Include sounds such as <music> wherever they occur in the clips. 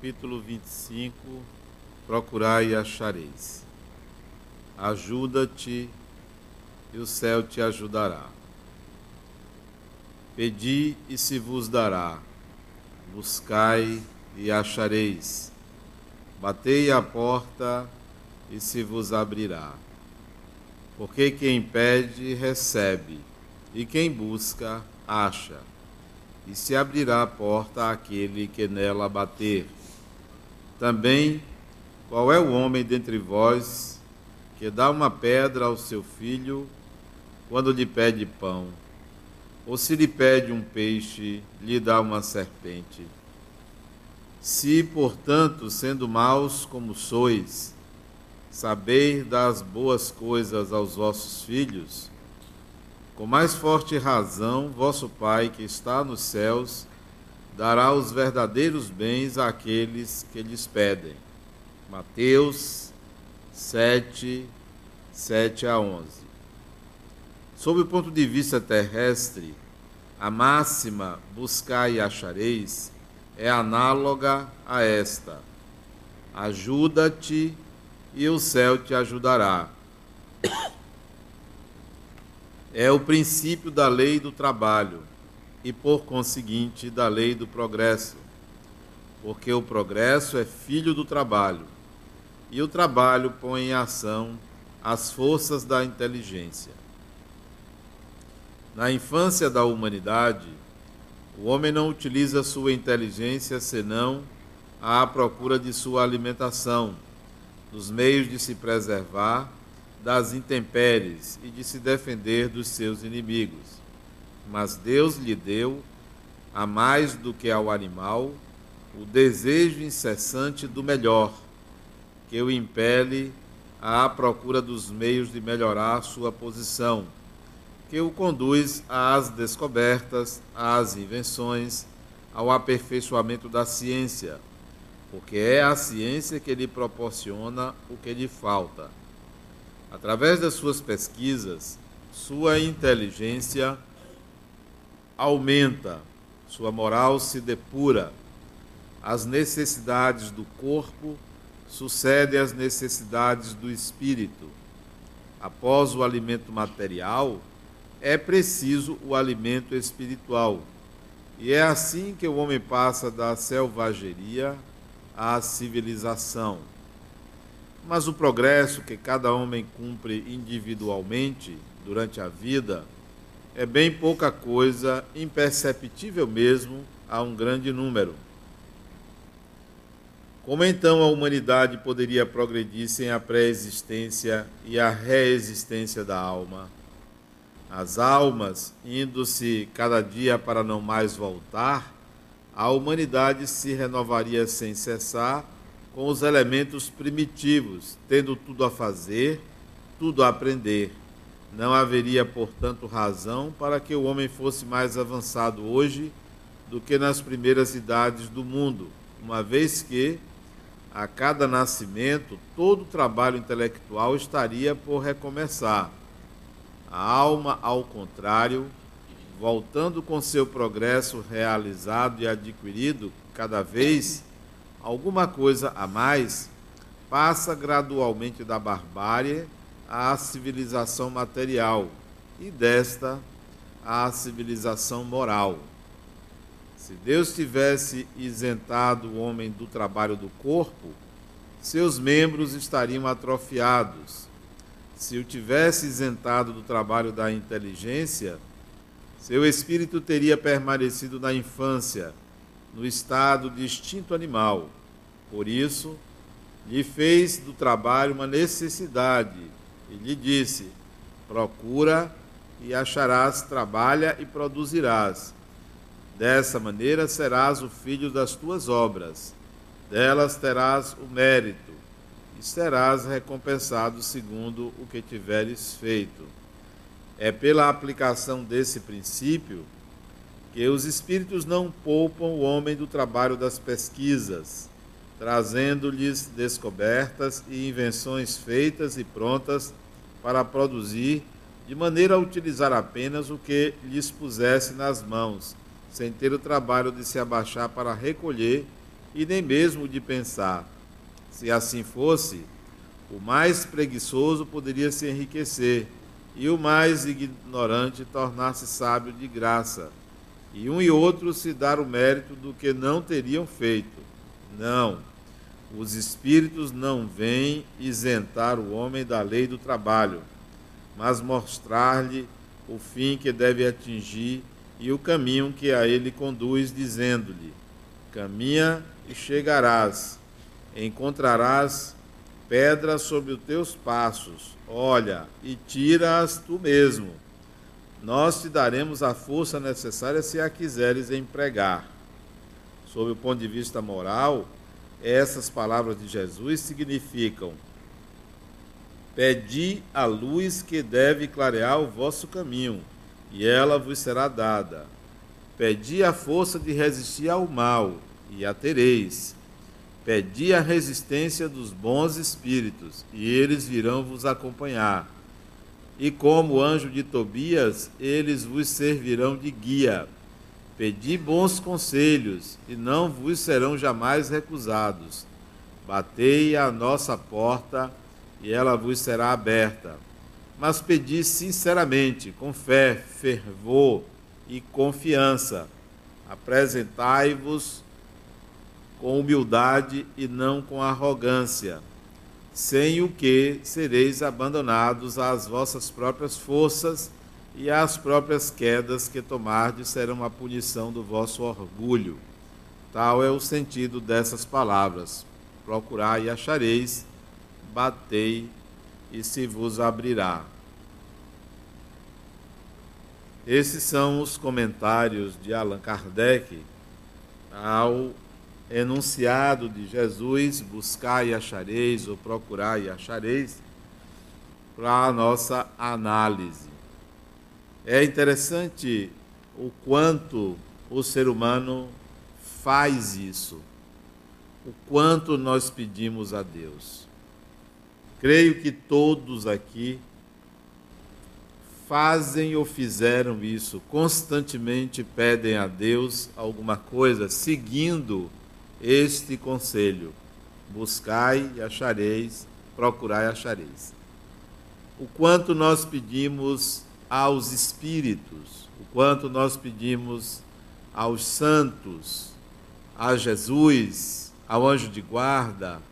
capítulo 25, procurai e achareis. Ajuda-te e o céu te ajudará. Pedi e se vos dará. Buscai e achareis. Batei a porta e se vos abrirá. Porque quem pede, recebe, e quem busca, acha. E se abrirá a porta àquele que nela bater. Também, qual é o homem dentre vós que dá uma pedra ao seu filho quando lhe pede pão? Ou se lhe pede um peixe, lhe dá uma serpente? Se, portanto, sendo maus como sois, sabeis das boas coisas aos vossos filhos, com mais forte razão, vosso Pai que está nos céus dará os verdadeiros bens àqueles que lhes pedem. Mateus 7, 7 a 11. Sob o ponto de vista terrestre, a máxima buscai e achareis é análoga a esta: ajuda-te e o céu te ajudará. É o princípio da lei do trabalho e, por conseguinte, da lei do progresso, porque o progresso é filho do trabalho e o trabalho põe em ação as forças da inteligência. Na infância da humanidade, o homem não utiliza sua inteligência senão à procura de sua alimentação, dos meios de se preservar das intempéries e de se defender dos seus inimigos. Mas Deus lhe deu, a mais do que ao animal, o desejo incessante do melhor, que o impele à procura dos meios de melhorar sua posição que o conduz às descobertas, às invenções, ao aperfeiçoamento da ciência, porque é a ciência que lhe proporciona o que lhe falta. Através das suas pesquisas, sua inteligência aumenta, sua moral se depura, as necessidades do corpo sucedem às necessidades do espírito. Após o alimento material, é preciso o alimento espiritual. E é assim que o homem passa da selvageria à civilização. Mas o progresso que cada homem cumpre individualmente durante a vida é bem pouca coisa, imperceptível mesmo a um grande número. Como então a humanidade poderia progredir sem a pré-existência e a reexistência da alma? as almas indo-se cada dia para não mais voltar, a humanidade se renovaria sem cessar com os elementos primitivos, tendo tudo a fazer, tudo a aprender. Não haveria, portanto, razão para que o homem fosse mais avançado hoje do que nas primeiras idades do mundo, uma vez que, a cada nascimento, todo o trabalho intelectual estaria por recomeçar. A alma, ao contrário, voltando com seu progresso realizado e adquirido cada vez alguma coisa a mais, passa gradualmente da barbárie à civilização material e desta à civilização moral. Se Deus tivesse isentado o homem do trabalho do corpo, seus membros estariam atrofiados se o tivesse isentado do trabalho da inteligência, seu espírito teria permanecido na infância, no estado de instinto animal. Por isso, lhe fez do trabalho uma necessidade e lhe disse: Procura e acharás, trabalha e produzirás. Dessa maneira serás o filho das tuas obras, delas terás o mérito e serás recompensado segundo o que tiveres feito. É pela aplicação desse princípio que os espíritos não poupam o homem do trabalho das pesquisas, trazendo-lhes descobertas e invenções feitas e prontas para produzir, de maneira a utilizar apenas o que lhes pusesse nas mãos, sem ter o trabalho de se abaixar para recolher e nem mesmo de pensar. Se assim fosse, o mais preguiçoso poderia se enriquecer, e o mais ignorante tornar-se sábio de graça, e um e outro se dar o mérito do que não teriam feito. Não, os espíritos não vêm isentar o homem da lei do trabalho, mas mostrar-lhe o fim que deve atingir e o caminho que a ele conduz, dizendo-lhe: Caminha e chegarás, encontrarás pedras sobre os teus passos, olha, e tira-as tu mesmo. Nós te daremos a força necessária se a quiseres empregar. Sob o ponto de vista moral, essas palavras de Jesus significam: Pedi a luz que deve clarear o vosso caminho, e ela vos será dada. Pedi a força de resistir ao mal, e a tereis. Pedi a resistência dos bons espíritos, e eles virão vos acompanhar. E como anjo de Tobias, eles vos servirão de guia Pedi bons conselhos, e não vos serão jamais recusados. Batei à nossa porta, e ela vos será aberta. Mas pedi sinceramente, com fé, fervor e confiança. Apresentai-vos com humildade e não com arrogância, sem o que sereis abandonados às vossas próprias forças e as próprias quedas que tomardes serão a punição do vosso orgulho. Tal é o sentido dessas palavras. Procurai e achareis, batei e se vos abrirá. Esses são os comentários de Allan Kardec ao enunciado de Jesus: buscai e achareis, ou procurai e achareis, para a nossa análise. É interessante o quanto o ser humano faz isso, o quanto nós pedimos a Deus. Creio que todos aqui fazem ou fizeram isso, constantemente pedem a Deus alguma coisa, seguindo este conselho: buscai e achareis, procurai e achareis. O quanto nós pedimos aos espíritos, o quanto nós pedimos aos santos, a Jesus, ao anjo de guarda,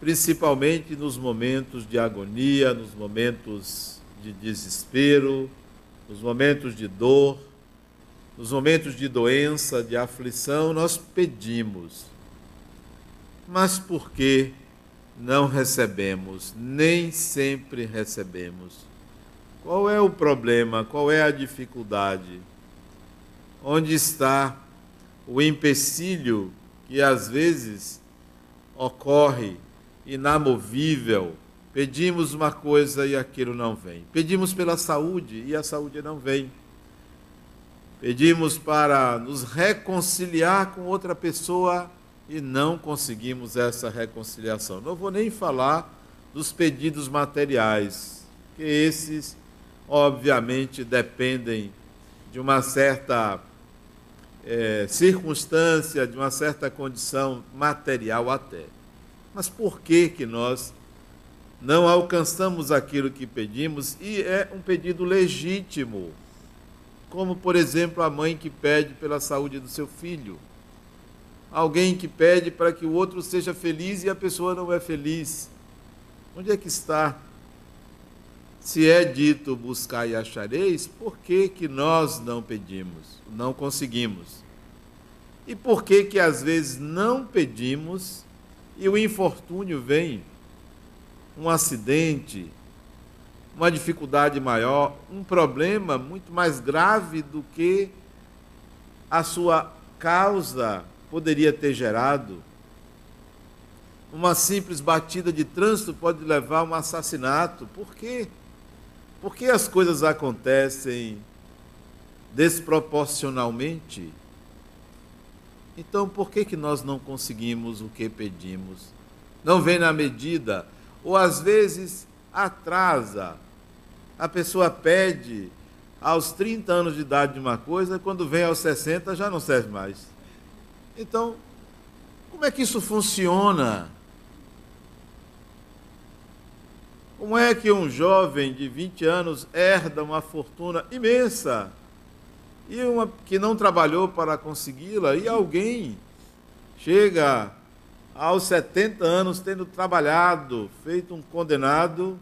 principalmente nos momentos de agonia, nos momentos de desespero, nos momentos de dor, nos momentos de doença, de aflição, nós pedimos. Mas por que não recebemos? Nem sempre recebemos. Qual é o problema? Qual é a dificuldade? Onde está o empecilho que às vezes ocorre inamovível? Pedimos uma coisa e aquilo não vem. Pedimos pela saúde e a saúde não vem. Pedimos para nos reconciliar com outra pessoa e não conseguimos essa reconciliação. Não vou nem falar dos pedidos materiais, que esses obviamente dependem de uma certa é, circunstância, de uma certa condição material até. Mas por que que nós não alcançamos aquilo que pedimos e é um pedido legítimo? Como, por exemplo, a mãe que pede pela saúde do seu filho. Alguém que pede para que o outro seja feliz e a pessoa não é feliz. Onde é que está se é dito buscar e achareis, por que, que nós não pedimos, não conseguimos? E por que que às vezes não pedimos e o infortúnio vem? Um acidente, uma dificuldade maior, um problema muito mais grave do que a sua causa poderia ter gerado. Uma simples batida de trânsito pode levar a um assassinato. Por quê? Por que as coisas acontecem desproporcionalmente? Então, por que, que nós não conseguimos o que pedimos? Não vem na medida, ou às vezes atrasa. A pessoa pede aos 30 anos de idade de uma coisa, quando vem aos 60 já não serve mais. Então, Como é que isso funciona? Como é que um jovem de 20 anos herda uma fortuna imensa e uma que não trabalhou para consegui-la e alguém chega aos 70 anos tendo trabalhado, feito um condenado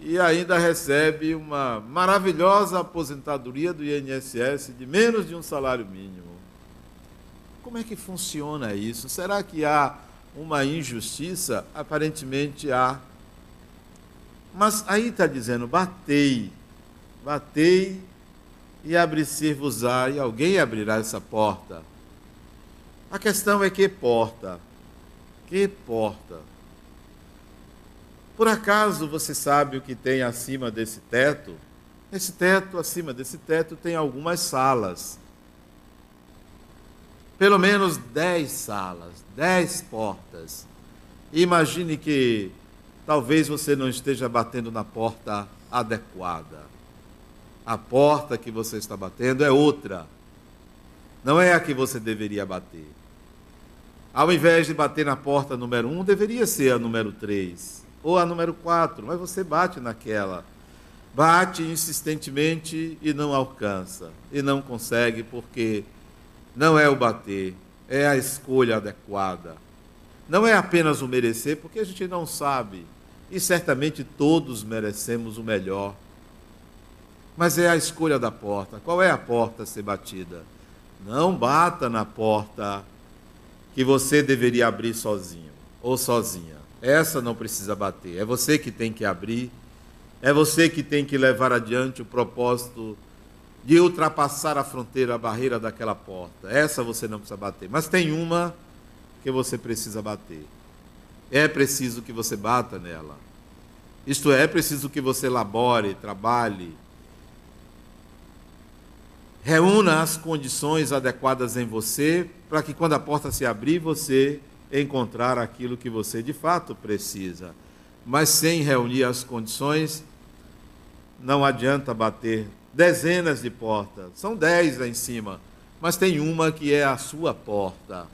e ainda recebe uma maravilhosa aposentadoria do INSS de menos de um salário mínimo. Como é que funciona isso? Será que há uma injustiça? Aparentemente há. Mas aí está dizendo: batei, batei e abrir-se-vos-á, e alguém abrirá essa porta. A questão é que porta? Que porta? Por acaso você sabe o que tem acima desse teto? Esse teto, acima desse teto, tem algumas salas. Pelo menos dez salas, dez portas. Imagine que talvez você não esteja batendo na porta adequada. A porta que você está batendo é outra. Não é a que você deveria bater. Ao invés de bater na porta número um, deveria ser a número três ou a número quatro, mas você bate naquela. Bate insistentemente e não alcança. E não consegue porque não é o bater, é a escolha adequada. Não é apenas o merecer, porque a gente não sabe e certamente todos merecemos o melhor. Mas é a escolha da porta. Qual é a porta a ser batida? Não bata na porta que você deveria abrir sozinho ou sozinha. Essa não precisa bater. É você que tem que abrir. É você que tem que levar adiante o propósito de ultrapassar a fronteira, a barreira daquela porta. Essa você não precisa bater. Mas tem uma que você precisa bater. É preciso que você bata nela. Isto é, é preciso que você labore, trabalhe, reúna as condições adequadas em você para que quando a porta se abrir, você encontrar aquilo que você de fato precisa. Mas sem reunir as condições, não adianta bater dezenas de portas. São dez lá em cima, mas tem uma que é a sua porta.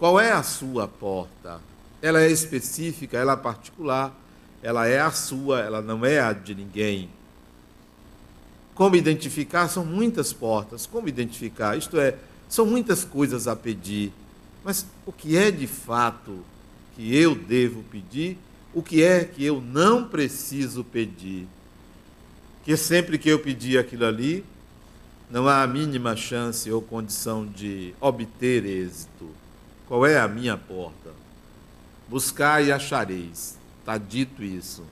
Qual é a sua porta? Ela é específica, ela é particular ela é a sua, ela não é a de ninguém. Como identificar? São muitas portas. Como identificar? Isto é, são muitas coisas a pedir. Mas o que é de fato que eu devo pedir? O que é que eu não preciso pedir? Que sempre que eu pedir aquilo ali, não há a mínima chance ou condição de obter êxito. Qual é a minha porta? Buscar e achareis. Está dito isso.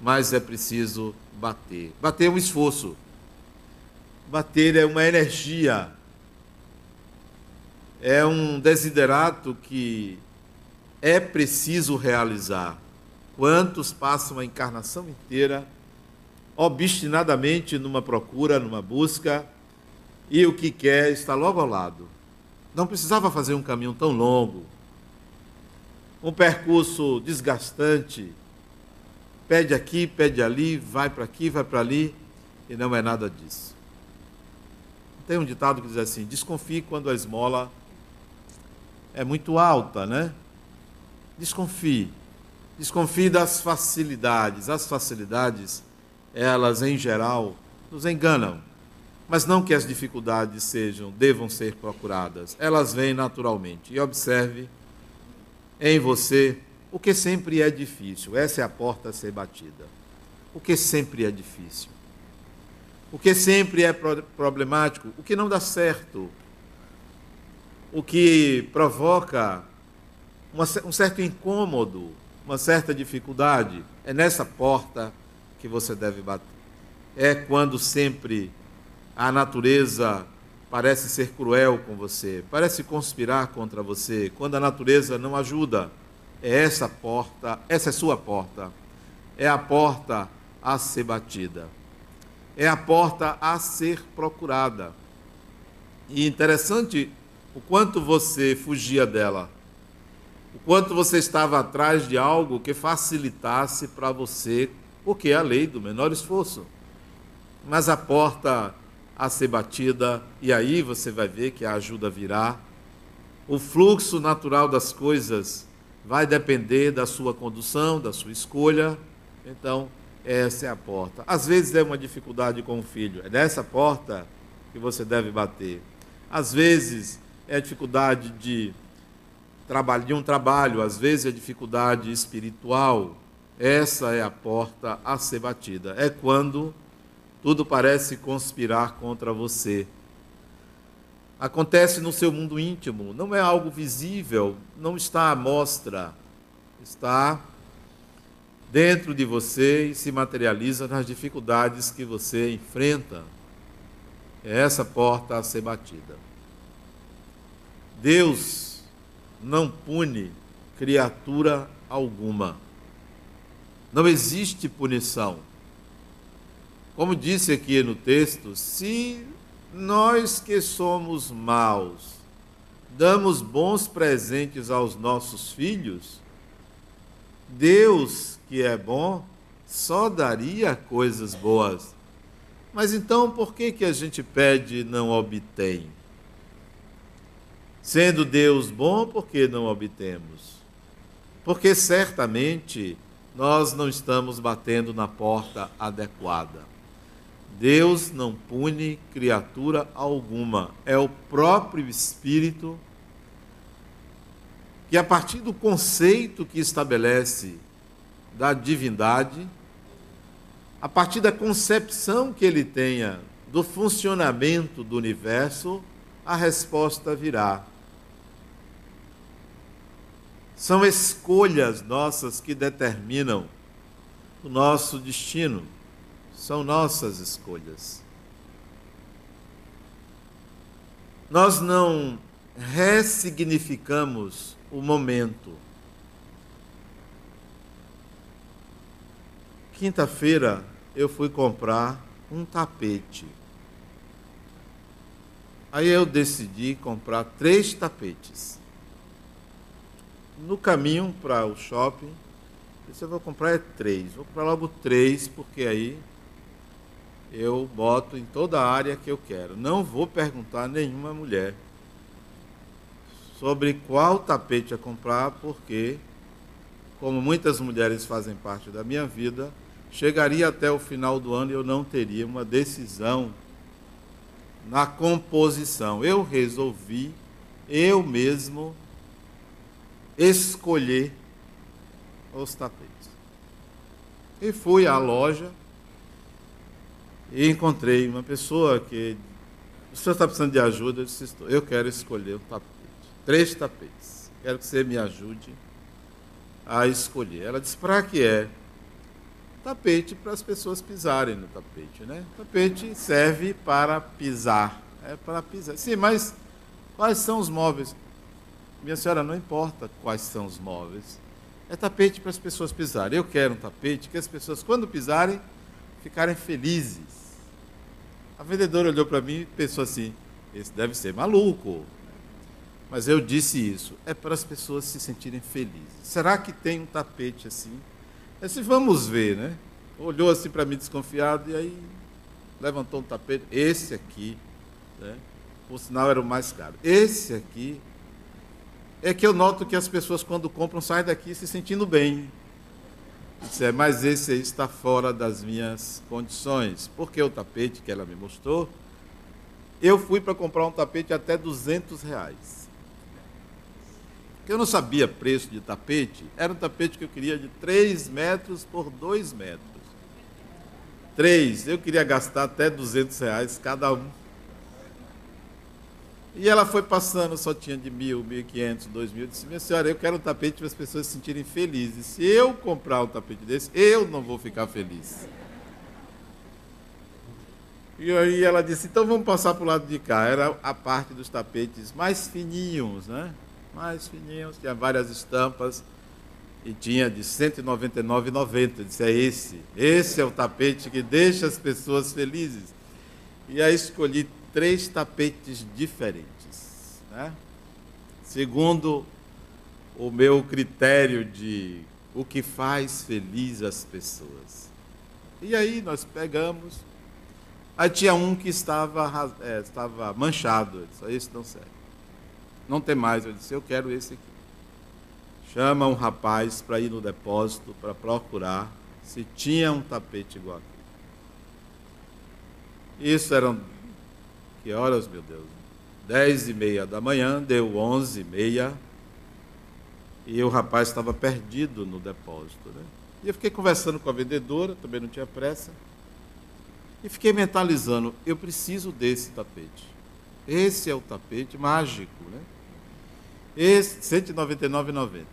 Mas é preciso bater. Bater é um esforço. Bater é uma energia. É um desiderato que é preciso realizar. Quantos passam a encarnação inteira obstinadamente numa procura, numa busca, e o que quer está logo ao lado. Não precisava fazer um caminho tão longo, um percurso desgastante. Pede aqui, pede ali, vai para aqui, vai para ali, e não é nada disso. Tem um ditado que diz assim: desconfie quando a esmola é muito alta, né? Desconfie. Desconfie das facilidades. As facilidades, elas em geral, nos enganam. Mas não que as dificuldades sejam, devam ser procuradas. Elas vêm naturalmente. E observe em você o que sempre é difícil. Essa é a porta a ser batida. O que sempre é difícil. O que sempre é problemático. O que não dá certo. O que provoca uma, um certo incômodo, uma certa dificuldade. É nessa porta que você deve bater. É quando sempre a natureza parece ser cruel com você, parece conspirar contra você, quando a natureza não ajuda, é essa porta, essa é sua porta. É a porta a ser batida. É a porta a ser procurada. E interessante o quanto você fugia dela. O quanto você estava atrás de algo que facilitasse para você, porque é a lei do menor esforço. Mas a porta a ser batida, e aí você vai ver que a ajuda virá, o fluxo natural das coisas vai depender da sua condução, da sua escolha. Então, essa é a porta. Às vezes é uma dificuldade com o filho, é nessa porta que você deve bater. Às vezes é a dificuldade de, de um trabalho, às vezes é dificuldade espiritual. Essa é a porta a ser batida. É quando tudo parece conspirar contra você. Acontece no seu mundo íntimo, não é algo visível, não está à mostra, está dentro de você e se materializa nas dificuldades que você enfrenta. É essa porta a ser batida. Deus não pune criatura alguma. Não existe punição. Como disse aqui no texto, se nós que somos maus damos bons presentes aos nossos filhos, Deus, que é bom, só daria coisas boas. Mas então por que, que a gente pede e não obtém? Sendo Deus bom, por que não obtemos? Porque certamente nós não estamos batendo na porta adequada. Deus não pune criatura alguma, é o próprio Espírito que, a partir do conceito que estabelece da divindade, a partir da concepção que ele tenha do funcionamento do universo, a resposta virá. São escolhas nossas que determinam o nosso destino são nossas escolhas. Nós não ressignificamos o momento. Quinta-feira eu fui comprar um tapete. Aí eu decidi comprar três tapetes. No caminho para o shopping, eu vou comprar é três. Vou comprar logo três, porque aí eu boto em toda a área que eu quero. Não vou perguntar a nenhuma mulher sobre qual tapete a comprar, porque, como muitas mulheres fazem parte da minha vida, chegaria até o final do ano e eu não teria uma decisão na composição. Eu resolvi, eu mesmo, escolher os tapetes. E fui à loja e encontrei uma pessoa que. O senhor está precisando de ajuda? Eu disse: Eu quero escolher um tapete. Três tapetes. Quero que você me ajude a escolher. Ela disse: Para que é? Tapete para as pessoas pisarem no tapete, né? Tapete serve para pisar. É para pisar. Sim, mas quais são os móveis? Minha senhora, não importa quais são os móveis. É tapete para as pessoas pisarem. Eu quero um tapete que as pessoas, quando pisarem, ficarem felizes. A vendedora olhou para mim e pensou assim: esse deve ser maluco. Mas eu disse isso, é para as pessoas se sentirem felizes. Será que tem um tapete assim? Eu disse, vamos ver, né? Olhou assim para mim desconfiado e aí levantou um tapete. Esse aqui, né? por sinal era o mais caro. Esse aqui é que eu noto que as pessoas quando compram saem daqui se sentindo bem. Disse, é, mas esse aí está fora das minhas condições. Porque o tapete que ela me mostrou, eu fui para comprar um tapete até 200 reais. Porque eu não sabia preço de tapete. Era um tapete que eu queria de 3 metros por 2 metros. 3, eu queria gastar até 200 reais cada um. E ela foi passando, só tinha de mil, mil e quinhentos, dois mil. Disse, minha senhora, eu quero um tapete para as pessoas se sentirem felizes. Se eu comprar um tapete desse, eu não vou ficar feliz. E aí ela disse, então vamos passar para o lado de cá. Era a parte dos tapetes mais fininhos, né? Mais fininhos, tinha várias estampas. E tinha de R$ 199,90. Disse, é esse. Esse é o tapete que deixa as pessoas felizes. E aí escolhi três tapetes diferentes. Né? Segundo o meu critério de o que faz feliz as pessoas. E aí nós pegamos. Aí tinha um que estava, é, estava manchado. Isso aí não serve. não tem mais. Eu disse, eu quero esse aqui. Chama um rapaz para ir no depósito para procurar se tinha um tapete igual aquele. Isso eram que horas, meu Deus? Dez e meia da manhã, deu onze e meia, e o rapaz estava perdido no depósito. Né? E eu fiquei conversando com a vendedora, também não tinha pressa, e fiquei mentalizando, eu preciso desse tapete. Esse é o tapete mágico, né? Esse, R$ 199,90.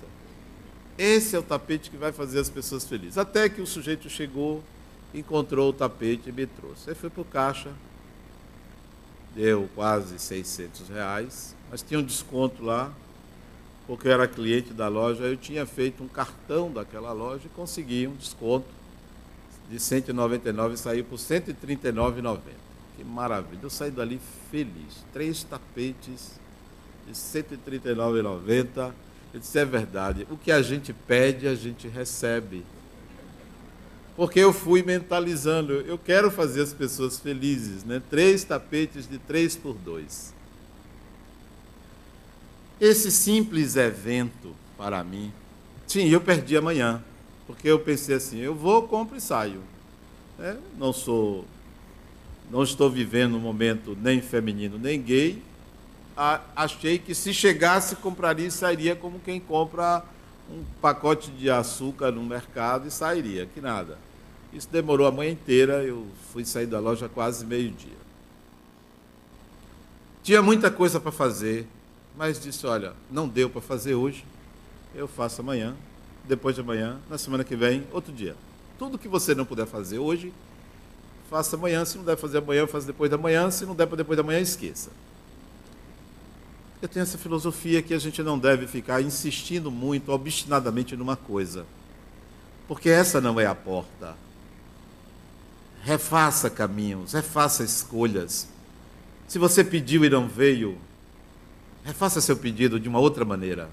Esse é o tapete que vai fazer as pessoas felizes. Até que o sujeito chegou, encontrou o tapete e me trouxe. Aí foi para o caixa, deu quase 600 reais, mas tinha um desconto lá, porque eu era cliente da loja, eu tinha feito um cartão daquela loja e consegui um desconto de 199 e saiu por 139,90. Que maravilha, eu saí dali feliz. Três tapetes de 139,90. Eu disse, é verdade, o que a gente pede, a gente recebe. Porque eu fui mentalizando, eu quero fazer as pessoas felizes, né? Três tapetes de três por dois. Esse simples evento, para mim, sim, eu perdi amanhã, porque eu pensei assim, eu vou, compro e saio. É, não sou, não estou vivendo um momento nem feminino nem gay. achei que se chegasse, compraria e sairia como quem compra um pacote de açúcar no mercado e sairia, que nada. Isso demorou a manhã inteira, eu fui sair da loja quase meio-dia. Tinha muita coisa para fazer, mas disse: olha, não deu para fazer hoje, eu faço amanhã, depois de amanhã, na semana que vem, outro dia. Tudo que você não puder fazer hoje, faça amanhã. Se não der fazer amanhã, faça depois da manhã. Se não der para depois da manhã, esqueça. Eu tenho essa filosofia que a gente não deve ficar insistindo muito, obstinadamente numa coisa. Porque essa não é a porta refaça caminhos, refaça escolhas. Se você pediu e não veio, refaça seu pedido de uma outra maneira.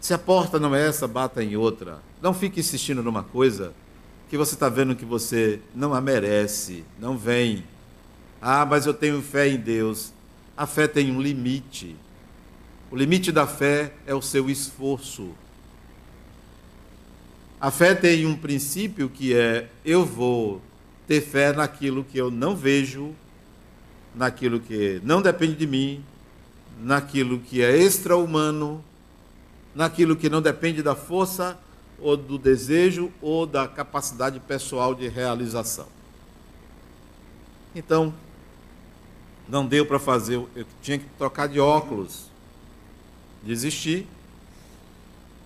Se a porta não é essa, bata em outra. Não fique insistindo numa coisa que você está vendo que você não a merece, não vem. Ah, mas eu tenho fé em Deus. A fé tem um limite. O limite da fé é o seu esforço. A fé tem um princípio que é: eu vou ter fé naquilo que eu não vejo, naquilo que não depende de mim, naquilo que é extra-humano, naquilo que não depende da força ou do desejo ou da capacidade pessoal de realização. Então, não deu para fazer, eu tinha que trocar de óculos. Desisti,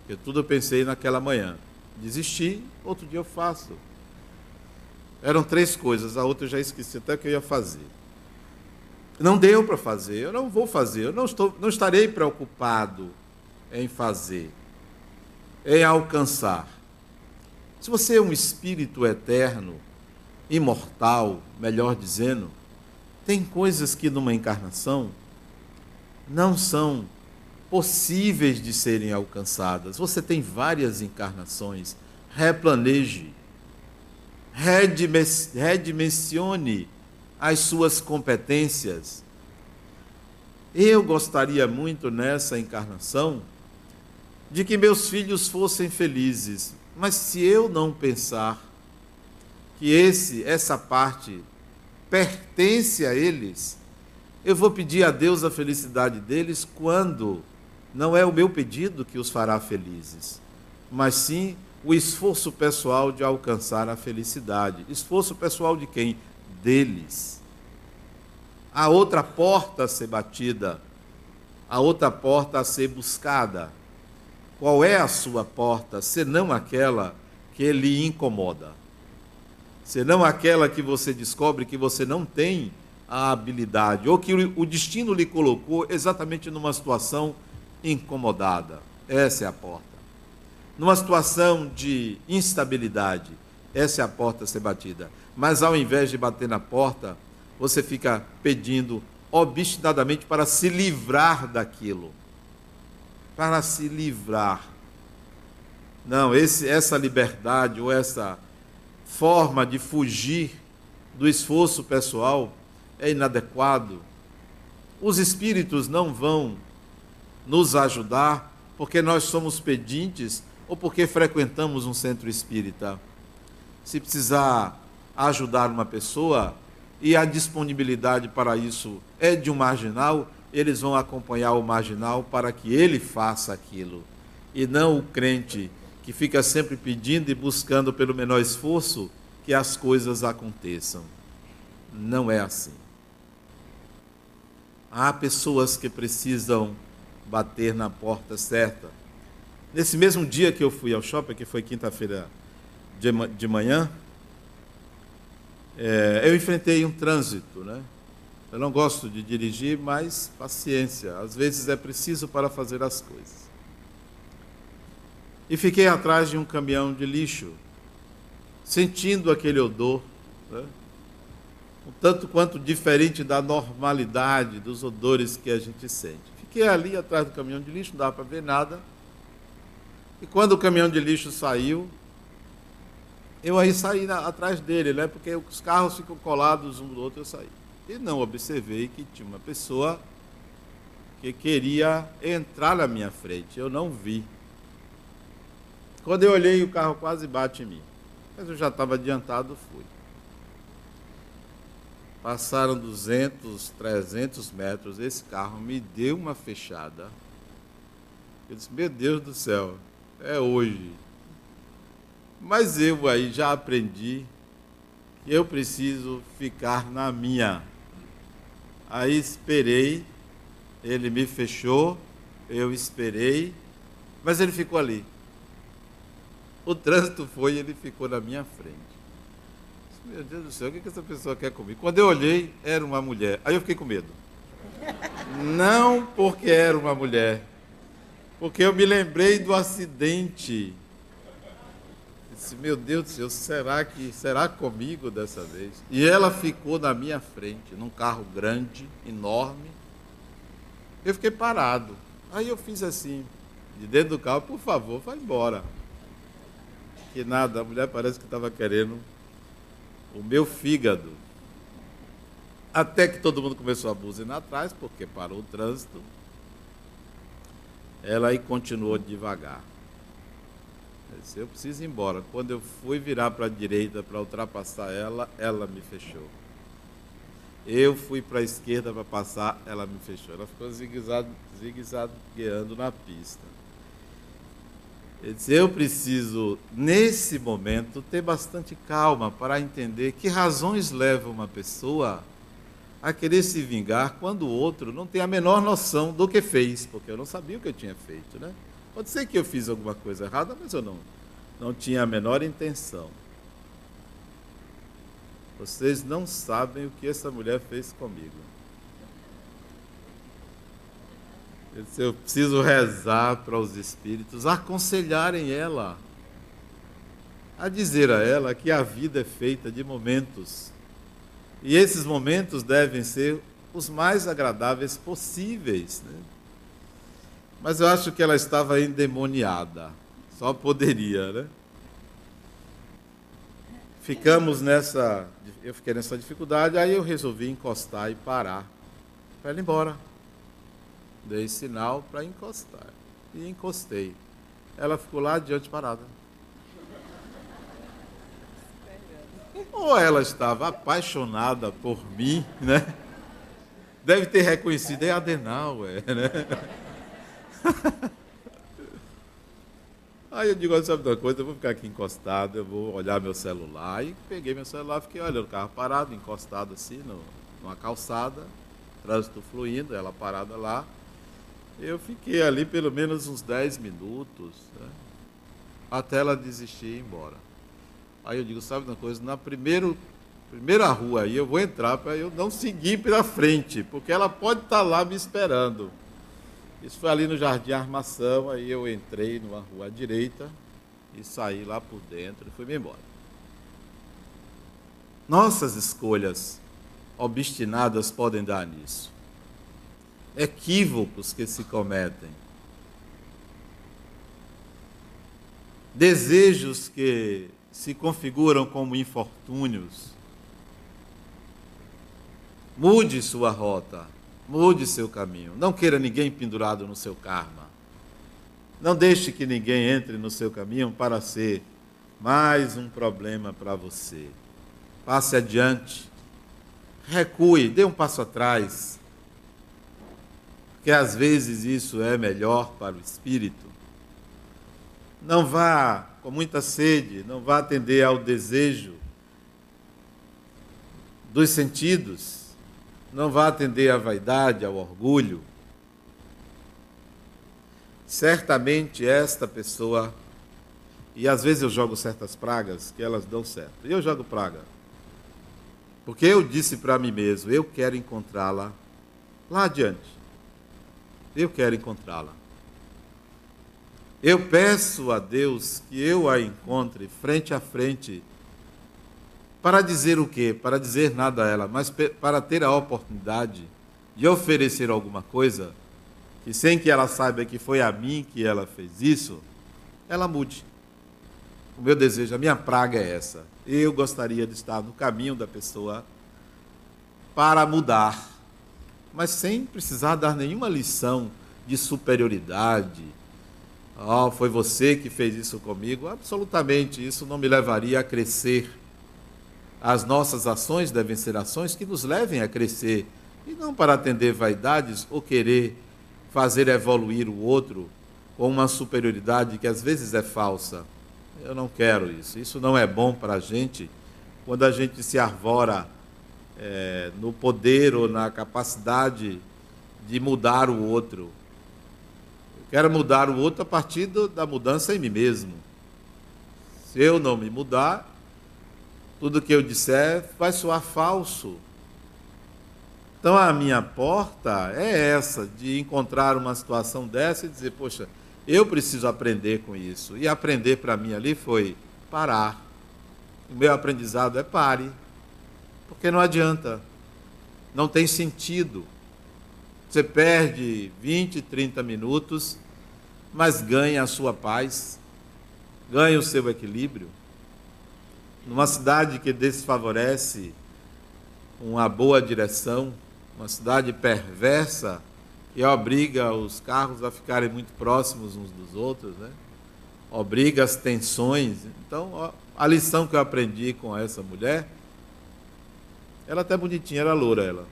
porque tudo eu pensei naquela manhã. Desisti, outro dia eu faço. Eram três coisas, a outra eu já esqueci até que eu ia fazer. Não deu para fazer, eu não vou fazer, eu não, estou, não estarei preocupado em fazer, em alcançar. Se você é um espírito eterno, imortal, melhor dizendo, tem coisas que numa encarnação não são possíveis de serem alcançadas. Você tem várias encarnações, replaneje redimensione as suas competências. Eu gostaria muito nessa encarnação de que meus filhos fossem felizes, mas se eu não pensar que esse essa parte pertence a eles, eu vou pedir a Deus a felicidade deles quando não é o meu pedido que os fará felizes, mas sim o esforço pessoal de alcançar a felicidade. Esforço pessoal de quem? Deles. A outra porta a ser batida, a outra porta a ser buscada. Qual é a sua porta, senão aquela que lhe incomoda? Senão aquela que você descobre que você não tem a habilidade, ou que o destino lhe colocou exatamente numa situação incomodada. Essa é a porta numa situação de instabilidade, essa é a porta a ser batida. Mas ao invés de bater na porta, você fica pedindo obstinadamente para se livrar daquilo. Para se livrar. Não, esse, essa liberdade ou essa forma de fugir do esforço pessoal é inadequado. Os espíritos não vão nos ajudar porque nós somos pedintes ou porque frequentamos um centro espírita. Se precisar ajudar uma pessoa e a disponibilidade para isso é de um marginal, eles vão acompanhar o marginal para que ele faça aquilo. E não o crente que fica sempre pedindo e buscando pelo menor esforço que as coisas aconteçam. Não é assim. Há pessoas que precisam bater na porta certa. Nesse mesmo dia que eu fui ao shopping, que foi quinta-feira de manhã, é, eu enfrentei um trânsito, né? Eu não gosto de dirigir, mas paciência, às vezes é preciso para fazer as coisas. E fiquei atrás de um caminhão de lixo, sentindo aquele odor, né? um tanto quanto diferente da normalidade dos odores que a gente sente. Fiquei ali atrás do caminhão de lixo, não dava para ver nada. E quando o caminhão de lixo saiu, eu aí saí na, atrás dele, né? Porque os carros ficam colados um do outro, eu saí. E não observei que tinha uma pessoa que queria entrar na minha frente. Eu não vi. Quando eu olhei, o carro quase bate em mim. Mas eu já estava adiantado, fui. Passaram 200, 300 metros, esse carro me deu uma fechada. Eu disse: Meu Deus do céu, é hoje. Mas eu aí já aprendi que eu preciso ficar na minha. Aí esperei, ele me fechou, eu esperei, mas ele ficou ali. O trânsito foi e ele ficou na minha frente. Meu Deus do céu, o que essa pessoa quer comigo? Quando eu olhei, era uma mulher. Aí eu fiquei com medo. Não porque era uma mulher, porque eu me lembrei do acidente disse, meu Deus do céu, será que será comigo dessa vez? E ela ficou na minha frente, num carro grande, enorme. Eu fiquei parado. Aí eu fiz assim, de dentro do carro, por favor, vai embora. Que nada, a mulher parece que estava querendo o meu fígado. Até que todo mundo começou a buzinar atrás, porque parou o trânsito. Ela aí continuou devagar eu preciso ir embora. Quando eu fui virar para a direita para ultrapassar ela, ela me fechou. Eu fui para a esquerda para passar, ela me fechou. Ela ficou zigue-zagueando na pista. Ele disse, eu preciso, nesse momento, ter bastante calma para entender que razões levam uma pessoa a querer se vingar quando o outro não tem a menor noção do que fez, porque eu não sabia o que eu tinha feito, né? Pode ser que eu fiz alguma coisa errada, mas eu não, não tinha a menor intenção. Vocês não sabem o que essa mulher fez comigo. Eu, eu preciso rezar para os espíritos aconselharem ela, a dizer a ela que a vida é feita de momentos. E esses momentos devem ser os mais agradáveis possíveis. Né? Mas eu acho que ela estava endemoniada. Só poderia, né? Ficamos nessa. Eu fiquei nessa dificuldade, aí eu resolvi encostar e parar para ela ir embora. Dei sinal para encostar. E encostei. Ela ficou lá adiante parada. Ou ela estava apaixonada por mim, né? Deve ter reconhecido, é Adenauer, né? Aí eu digo, sabe uma coisa, eu vou ficar aqui encostado, eu vou olhar meu celular. E peguei meu celular, fiquei olhando o carro parado, encostado assim, no, numa calçada, trânsito fluindo, ela parada lá. Eu fiquei ali pelo menos uns 10 minutos, né, até ela desistir e ir embora. Aí eu digo, sabe uma coisa, na primeiro, primeira rua aí eu vou entrar para eu não seguir pela frente, porque ela pode estar tá lá me esperando. Isso foi ali no Jardim Armação, aí eu entrei numa rua à direita e saí lá por dentro e fui-me embora. Nossas escolhas obstinadas podem dar nisso. Equívocos que se cometem. Desejos que se configuram como infortúnios. Mude sua rota Mude seu caminho. Não queira ninguém pendurado no seu karma. Não deixe que ninguém entre no seu caminho para ser mais um problema para você. Passe adiante. Recue, dê um passo atrás. Porque às vezes isso é melhor para o espírito. Não vá com muita sede, não vá atender ao desejo dos sentidos, não vá atender à vaidade, ao orgulho. Certamente esta pessoa, e às vezes eu jogo certas pragas que elas dão certo, e eu jogo praga, porque eu disse para mim mesmo: eu quero encontrá-la lá adiante. Eu quero encontrá-la. Eu peço a Deus que eu a encontre frente a frente para dizer o quê? Para dizer nada a ela, mas para ter a oportunidade de oferecer alguma coisa que, sem que ela saiba que foi a mim que ela fez isso, ela mude. O meu desejo, a minha praga é essa. Eu gostaria de estar no caminho da pessoa para mudar, mas sem precisar dar nenhuma lição de superioridade. Oh, foi você que fez isso comigo? Absolutamente, isso não me levaria a crescer as nossas ações devem ser ações que nos levem a crescer e não para atender vaidades ou querer fazer evoluir o outro com uma superioridade que às vezes é falsa. Eu não quero isso. Isso não é bom para a gente quando a gente se arvora é, no poder ou na capacidade de mudar o outro. Quero mudar o outro a partir do, da mudança em mim mesmo. Se eu não me mudar, tudo que eu disser vai soar falso. Então a minha porta é essa, de encontrar uma situação dessa e dizer, poxa, eu preciso aprender com isso. E aprender para mim ali foi parar. O meu aprendizado é pare. Porque não adianta. Não tem sentido. Você perde 20, 30 minutos, mas ganha a sua paz, ganha o seu equilíbrio numa cidade que desfavorece uma boa direção, uma cidade perversa e obriga os carros a ficarem muito próximos uns dos outros, né? obriga as tensões. Então, a lição que eu aprendi com essa mulher, ela até bonitinha, era loura ela.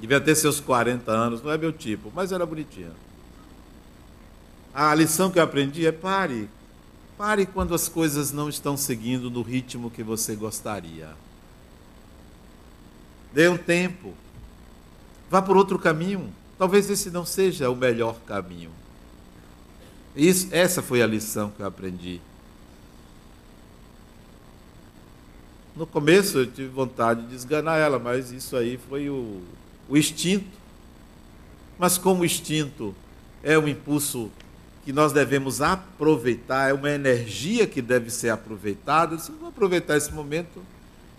Devia ter seus 40 anos, não é meu tipo, mas era bonitinha. A lição que eu aprendi é pare, Pare quando as coisas não estão seguindo no ritmo que você gostaria. Dê um tempo. Vá por outro caminho. Talvez esse não seja o melhor caminho. Isso, essa foi a lição que eu aprendi. No começo eu tive vontade de esganar ela, mas isso aí foi o, o instinto. Mas como o instinto é um impulso que nós devemos aproveitar, é uma energia que deve ser aproveitada. Se vou aproveitar esse momento,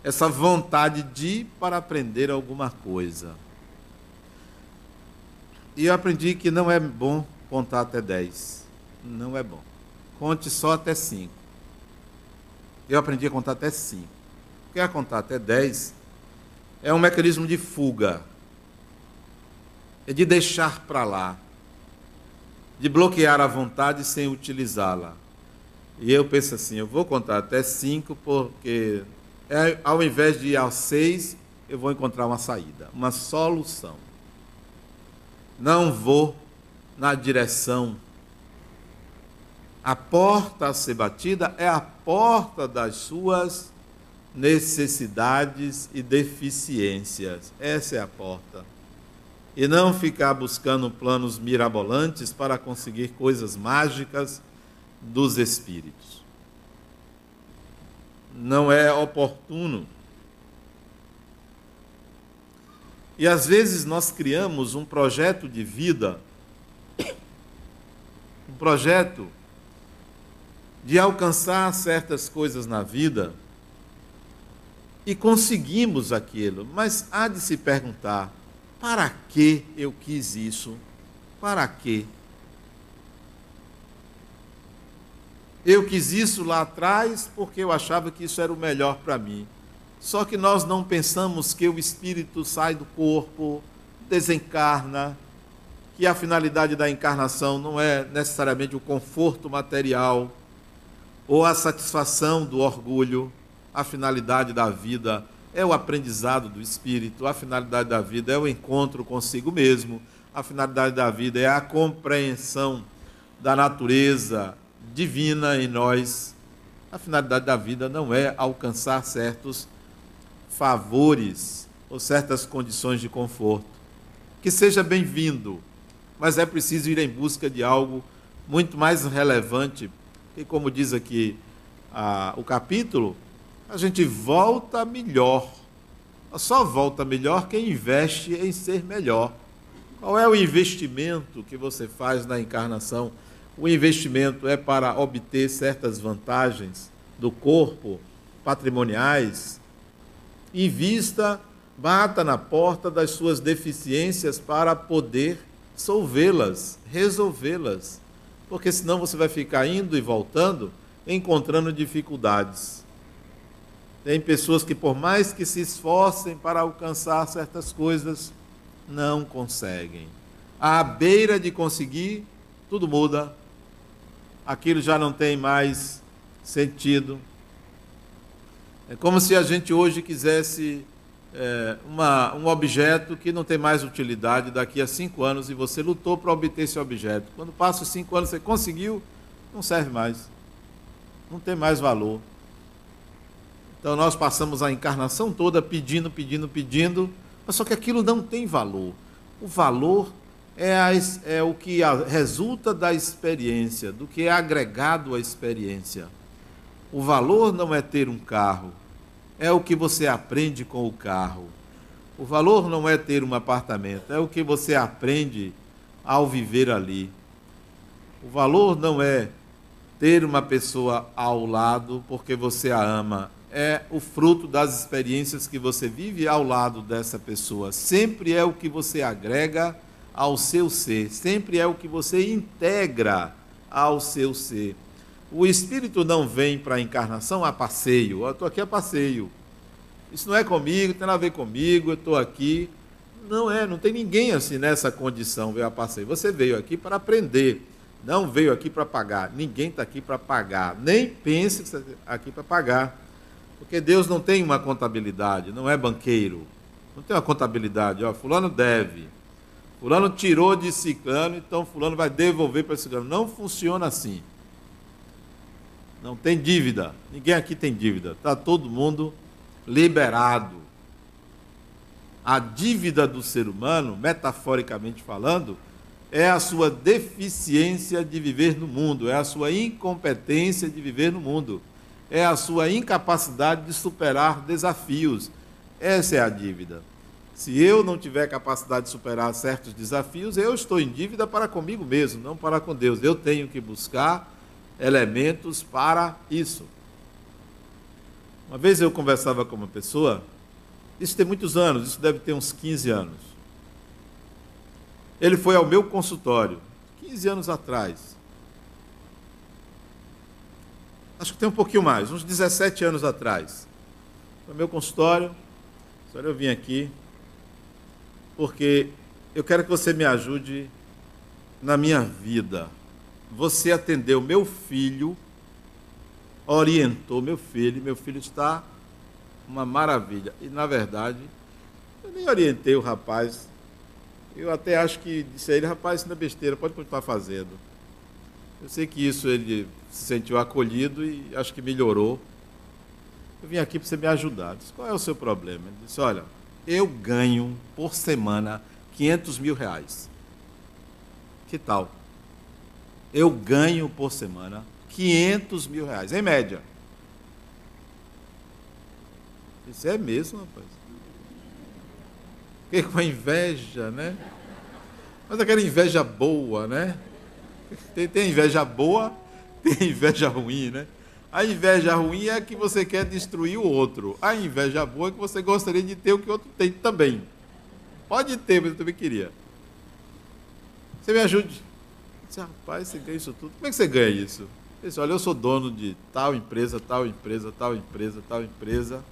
essa vontade de ir para aprender alguma coisa. E eu aprendi que não é bom contar até 10. Não é bom. Conte só até 5. Eu aprendi a contar até 5. Porque a contar até 10 é um mecanismo de fuga. É de deixar para lá de bloquear a vontade sem utilizá-la. E eu penso assim, eu vou contar até cinco, porque é, ao invés de ir aos seis, eu vou encontrar uma saída, uma solução. Não vou na direção. A porta a ser batida é a porta das suas necessidades e deficiências. Essa é a porta e não ficar buscando planos mirabolantes para conseguir coisas mágicas dos espíritos. Não é oportuno. E às vezes nós criamos um projeto de vida, um projeto de alcançar certas coisas na vida, e conseguimos aquilo, mas há de se perguntar: para que eu quis isso? Para que? Eu quis isso lá atrás porque eu achava que isso era o melhor para mim. Só que nós não pensamos que o espírito sai do corpo, desencarna, que a finalidade da encarnação não é necessariamente o conforto material ou a satisfação do orgulho, a finalidade da vida é o aprendizado do espírito, a finalidade da vida é o encontro consigo mesmo, a finalidade da vida é a compreensão da natureza divina em nós. A finalidade da vida não é alcançar certos favores ou certas condições de conforto. Que seja bem-vindo, mas é preciso ir em busca de algo muito mais relevante, e como diz aqui a, o capítulo, a gente volta melhor. Só volta melhor quem investe em ser melhor. Qual é o investimento que você faz na encarnação? O investimento é para obter certas vantagens do corpo, patrimoniais. Invista, bata na porta das suas deficiências para poder solvê-las, resolvê-las. Porque senão você vai ficar indo e voltando, encontrando dificuldades. Tem pessoas que, por mais que se esforcem para alcançar certas coisas, não conseguem. À beira de conseguir, tudo muda, aquilo já não tem mais sentido. É como se a gente hoje quisesse é, uma, um objeto que não tem mais utilidade daqui a cinco anos e você lutou para obter esse objeto. Quando passa os cinco anos, você conseguiu, não serve mais. Não tem mais valor. Então nós passamos a encarnação toda pedindo, pedindo, pedindo, mas só que aquilo não tem valor. O valor é, a, é o que a, resulta da experiência, do que é agregado à experiência. O valor não é ter um carro, é o que você aprende com o carro. O valor não é ter um apartamento, é o que você aprende ao viver ali. O valor não é ter uma pessoa ao lado porque você a ama, é o fruto das experiências que você vive ao lado dessa pessoa. Sempre é o que você agrega ao seu ser, sempre é o que você integra ao seu ser. O espírito não vem para a encarnação a passeio. Eu estou aqui a passeio. Isso não é comigo, tem nada a ver comigo, eu estou aqui. Não é, não tem ninguém assim nessa condição, veio a passeio. Você veio aqui para aprender, não veio aqui para pagar. Ninguém está aqui para pagar. Nem pense que está aqui para pagar. Porque Deus não tem uma contabilidade, não é banqueiro. Não tem uma contabilidade, ó, fulano deve. Fulano tirou de ciclano, então fulano vai devolver para ciclano. Não funciona assim. Não tem dívida. Ninguém aqui tem dívida. Está todo mundo liberado. A dívida do ser humano, metaforicamente falando, é a sua deficiência de viver no mundo, é a sua incompetência de viver no mundo, é a sua incapacidade de superar desafios. Essa é a dívida. Se eu não tiver capacidade de superar certos desafios, eu estou em dívida para comigo mesmo, não para com Deus. Eu tenho que buscar elementos para isso. Uma vez eu conversava com uma pessoa, isso tem muitos anos, isso deve ter uns 15 anos. Ele foi ao meu consultório, 15 anos atrás. Acho que tem um pouquinho mais, uns 17 anos atrás. Ao meu consultório, senhora, eu vim aqui porque eu quero que você me ajude na minha vida você atendeu meu filho, orientou meu filho, meu filho está uma maravilha. E na verdade, eu nem orientei o rapaz. Eu até acho que disse a ele, rapaz, isso não é besteira, pode continuar fazendo. Eu sei que isso ele se sentiu acolhido e acho que melhorou. Eu vim aqui para você me ajudar. Disse, qual é o seu problema? Ele disse, olha, eu ganho por semana 500 mil reais. Que tal? eu ganho por semana 500 mil reais, em média. Isso é mesmo, rapaz. Fiquei com a inveja, né? Mas aquela inveja boa, né? Tem, tem inveja boa, <laughs> tem inveja ruim, né? A inveja ruim é que você quer destruir o outro. A inveja boa é que você gostaria de ter o que o outro tem também. Pode ter, mas eu também queria. Você me ajude. Disse, rapaz, você ganha isso tudo. Como é que você ganha isso? Ele disse, olha, eu sou dono de tal empresa, tal empresa, tal empresa, tal empresa.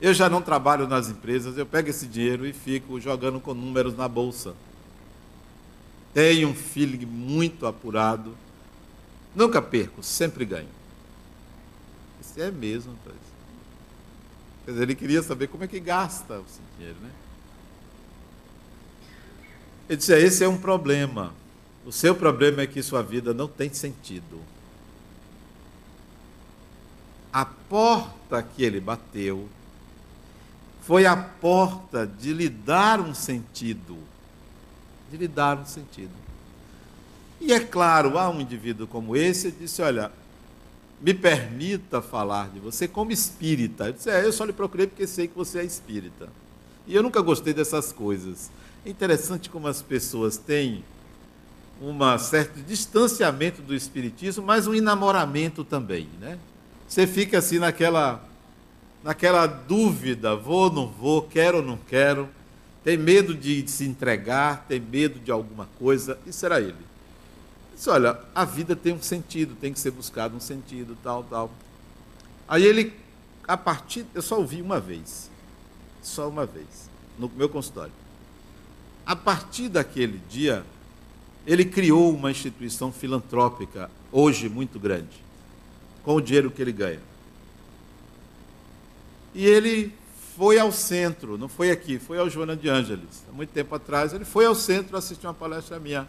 Eu já não trabalho nas empresas, eu pego esse dinheiro e fico jogando com números na bolsa. Tenho um feeling muito apurado. Nunca perco, sempre ganho. Isso é mesmo, rapaz. Quer dizer, ele queria saber como é que gasta o dinheiro, né? Ele disse: esse é um problema. O seu problema é que sua vida não tem sentido. A porta que ele bateu foi a porta de lhe dar um sentido. De lhe dar um sentido. E é claro, há um indivíduo como esse, ele disse: Olha, me permita falar de você como espírita. Eu disse: É, eu só lhe procurei porque sei que você é espírita. E eu nunca gostei dessas coisas. É interessante como as pessoas têm um certo distanciamento do espiritismo, mas um enamoramento também, né? Você fica assim naquela naquela dúvida, vou ou não vou, quero ou não quero, tem medo de se entregar, tem medo de alguma coisa, isso era ele. Disse, olha, a vida tem um sentido, tem que ser buscado um sentido, tal, tal. Aí ele, a partir, eu só ouvi uma vez, só uma vez, no meu consultório. A partir daquele dia, ele criou uma instituição filantrópica, hoje muito grande, com o dinheiro que ele ganha. E ele foi ao centro, não foi aqui, foi ao Joana de Ângeles. Há muito tempo atrás, ele foi ao centro assistir uma palestra minha.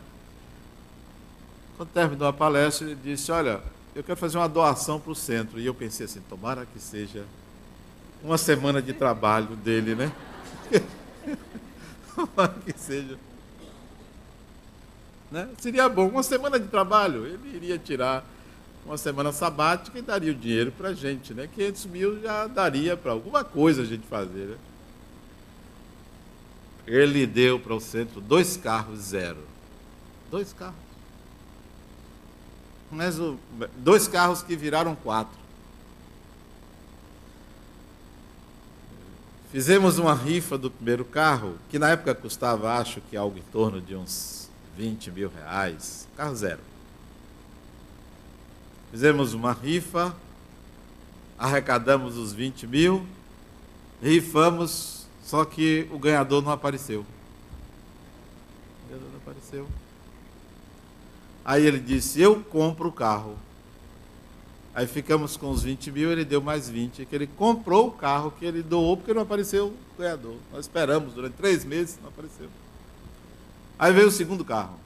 Quando terminou a palestra, ele disse: Olha, eu quero fazer uma doação para o centro. E eu pensei assim: tomara que seja uma semana de trabalho dele, né? <laughs> tomara que seja. Né? Seria bom, uma semana de trabalho. Ele iria tirar uma semana sabática e daria o dinheiro para a gente. Né? 500 mil já daria para alguma coisa a gente fazer. Né? Ele deu para o centro dois carros zero. Dois carros. Mas o, dois carros que viraram quatro. Fizemos uma rifa do primeiro carro, que na época custava, acho que algo em torno de uns 20 mil reais, carro zero. Fizemos uma rifa, arrecadamos os 20 mil, rifamos, só que o ganhador não apareceu. O ganhador não apareceu. Aí ele disse: Eu compro o carro. Aí ficamos com os 20 mil, ele deu mais 20, que ele comprou o carro que ele doou porque não apareceu o ganhador. Nós esperamos durante três meses, não apareceu. Aí veio o segundo carro.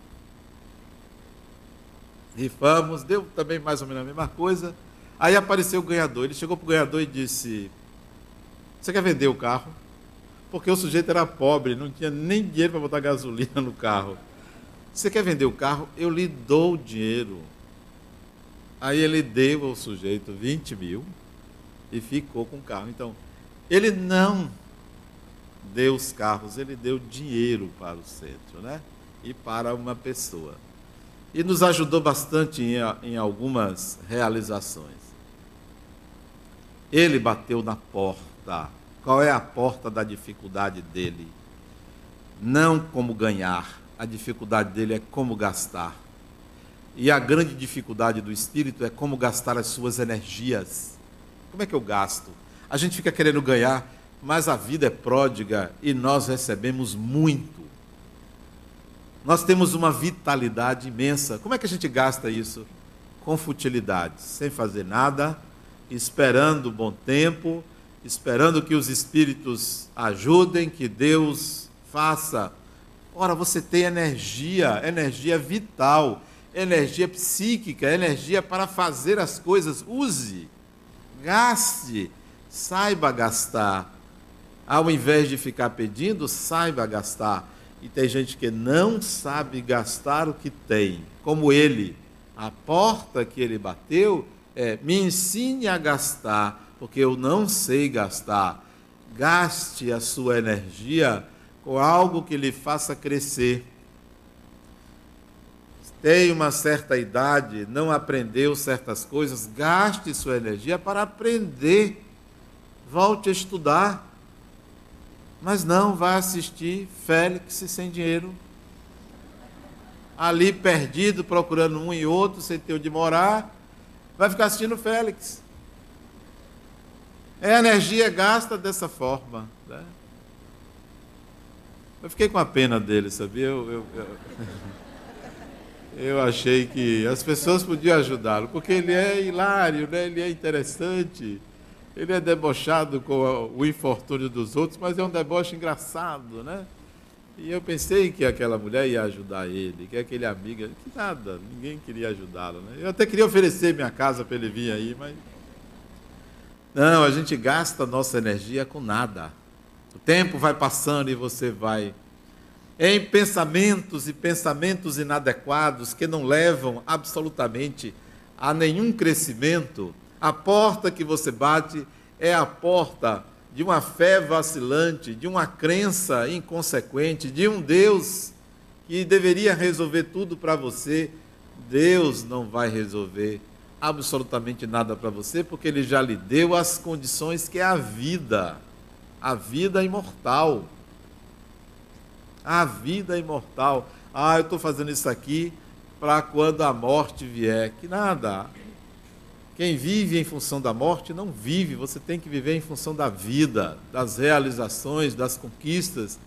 Rifamos, deu também mais ou menos a mesma coisa. Aí apareceu o ganhador. Ele chegou para o ganhador e disse: Você quer vender o carro? Porque o sujeito era pobre, não tinha nem dinheiro para botar gasolina no carro. Você quer vender o carro? Eu lhe dou o dinheiro. Aí ele deu ao sujeito 20 mil e ficou com o carro. Então, ele não deu os carros, ele deu dinheiro para o centro, né? E para uma pessoa. E nos ajudou bastante em, em algumas realizações. Ele bateu na porta. Qual é a porta da dificuldade dele? Não como ganhar, a dificuldade dele é como gastar. E a grande dificuldade do espírito é como gastar as suas energias. Como é que eu gasto? A gente fica querendo ganhar mas a vida é pródiga e nós recebemos muito. Nós temos uma vitalidade imensa. Como é que a gente gasta isso? Com futilidade, sem fazer nada, esperando bom tempo, esperando que os espíritos ajudem, que Deus faça. Ora, você tem energia, energia vital, energia psíquica, energia para fazer as coisas. Use, gaste, saiba gastar ao invés de ficar pedindo, saiba gastar. E tem gente que não sabe gastar o que tem, como ele. A porta que ele bateu é: me ensine a gastar, porque eu não sei gastar. Gaste a sua energia com algo que lhe faça crescer. Tem uma certa idade, não aprendeu certas coisas, gaste sua energia para aprender. Volte a estudar. Mas não, vai assistir Félix sem dinheiro. Ali perdido, procurando um e outro, sem ter onde morar. Vai ficar assistindo Félix. É a energia gasta dessa forma. Eu fiquei com a pena dele, sabia? Eu, eu, eu, <laughs> eu achei que as pessoas podiam ajudá-lo, porque ele é hilário, né? ele é interessante, ele é debochado com o infortúnio dos outros, mas é um deboche engraçado, né? E eu pensei que aquela mulher ia ajudar ele, que aquele amigo, que nada, ninguém queria ajudá-lo. Né? Eu até queria oferecer minha casa para ele vir aí, mas. Não, a gente gasta nossa energia com nada. O tempo vai passando e você vai em pensamentos e pensamentos inadequados que não levam absolutamente a nenhum crescimento. A porta que você bate é a porta de uma fé vacilante, de uma crença inconsequente, de um Deus que deveria resolver tudo para você, Deus não vai resolver absolutamente nada para você, porque Ele já lhe deu as condições que é a vida, a vida imortal. A vida imortal. Ah, eu estou fazendo isso aqui para quando a morte vier. Que nada. Quem vive em função da morte não vive, você tem que viver em função da vida, das realizações, das conquistas,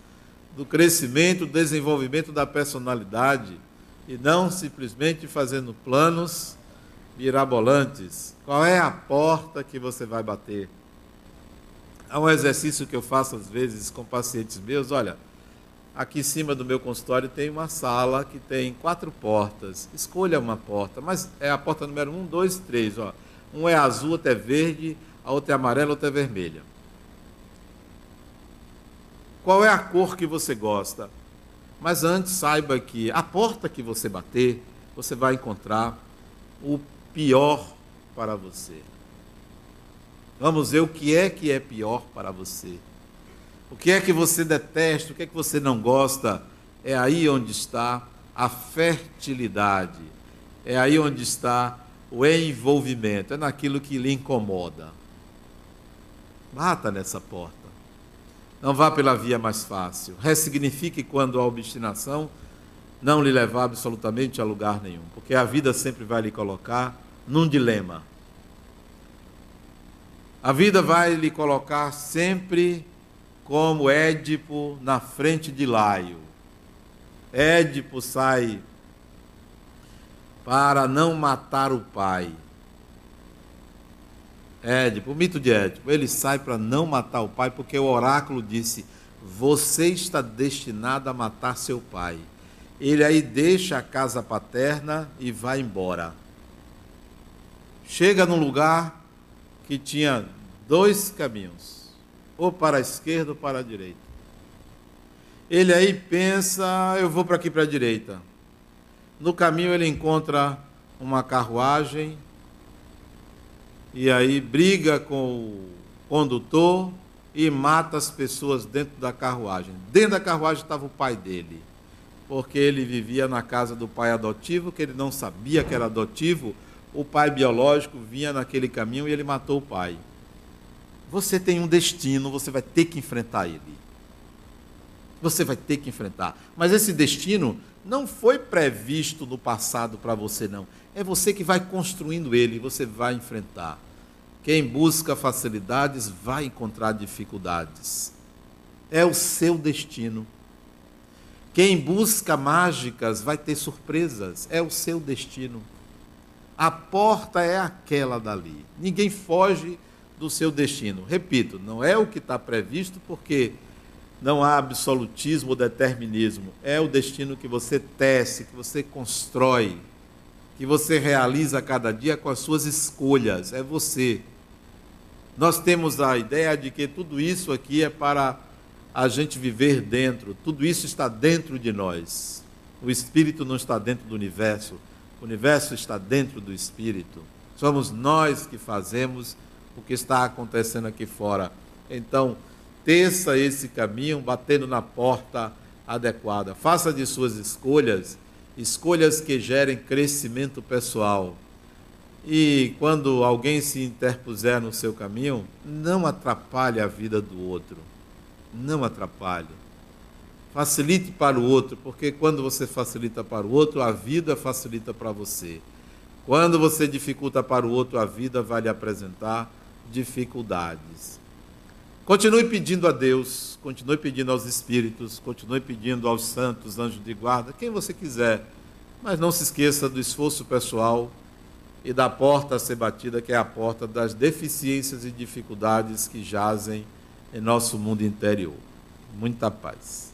do crescimento, do desenvolvimento da personalidade e não simplesmente fazendo planos mirabolantes. Qual é a porta que você vai bater? Há um exercício que eu faço às vezes com pacientes meus, olha, aqui em cima do meu consultório tem uma sala que tem quatro portas. Escolha uma porta, mas é a porta número um, dois, três, ó. Um é azul, outra é verde, a outra é amarela, outra é vermelha. Qual é a cor que você gosta? Mas antes saiba que a porta que você bater, você vai encontrar o pior para você. Vamos ver o que é que é pior para você. O que é que você detesta, o que é que você não gosta. É aí onde está a fertilidade. É aí onde está o envolvimento, é naquilo que lhe incomoda. Bata nessa porta. Não vá pela via mais fácil. Ressignifique quando a obstinação não lhe levar absolutamente a lugar nenhum, porque a vida sempre vai lhe colocar num dilema. A vida vai lhe colocar sempre como Édipo na frente de Laio. Édipo sai para não matar o pai. Édipo, o mito de Édipo, ele sai para não matar o pai porque o oráculo disse: Você está destinado a matar seu pai. Ele aí deixa a casa paterna e vai embora. Chega num lugar que tinha dois caminhos, ou para a esquerda ou para a direita. Ele aí pensa: Eu vou para aqui para a direita. No caminho ele encontra uma carruagem e aí briga com o condutor e mata as pessoas dentro da carruagem. Dentro da carruagem estava o pai dele, porque ele vivia na casa do pai adotivo, que ele não sabia que era adotivo. O pai biológico vinha naquele caminho e ele matou o pai. Você tem um destino, você vai ter que enfrentar ele. Você vai ter que enfrentar. Mas esse destino não foi previsto no passado para você, não. É você que vai construindo ele, você vai enfrentar. Quem busca facilidades vai encontrar dificuldades. É o seu destino. Quem busca mágicas vai ter surpresas. É o seu destino. A porta é aquela dali. Ninguém foge do seu destino. Repito, não é o que está previsto, porque não há absolutismo ou determinismo. É o destino que você tece, que você constrói, que você realiza cada dia com as suas escolhas. É você. Nós temos a ideia de que tudo isso aqui é para a gente viver dentro, tudo isso está dentro de nós. O espírito não está dentro do universo, o universo está dentro do espírito. Somos nós que fazemos o que está acontecendo aqui fora. Então, teça esse caminho batendo na porta adequada. Faça de suas escolhas escolhas que gerem crescimento pessoal. E quando alguém se interpuser no seu caminho, não atrapalhe a vida do outro. Não atrapalhe. Facilite para o outro, porque quando você facilita para o outro, a vida facilita para você. Quando você dificulta para o outro, a vida vai lhe apresentar dificuldades. Continue pedindo a Deus, continue pedindo aos Espíritos, continue pedindo aos santos, anjos de guarda, quem você quiser, mas não se esqueça do esforço pessoal e da porta a ser batida, que é a porta das deficiências e dificuldades que jazem em nosso mundo interior. Muita paz.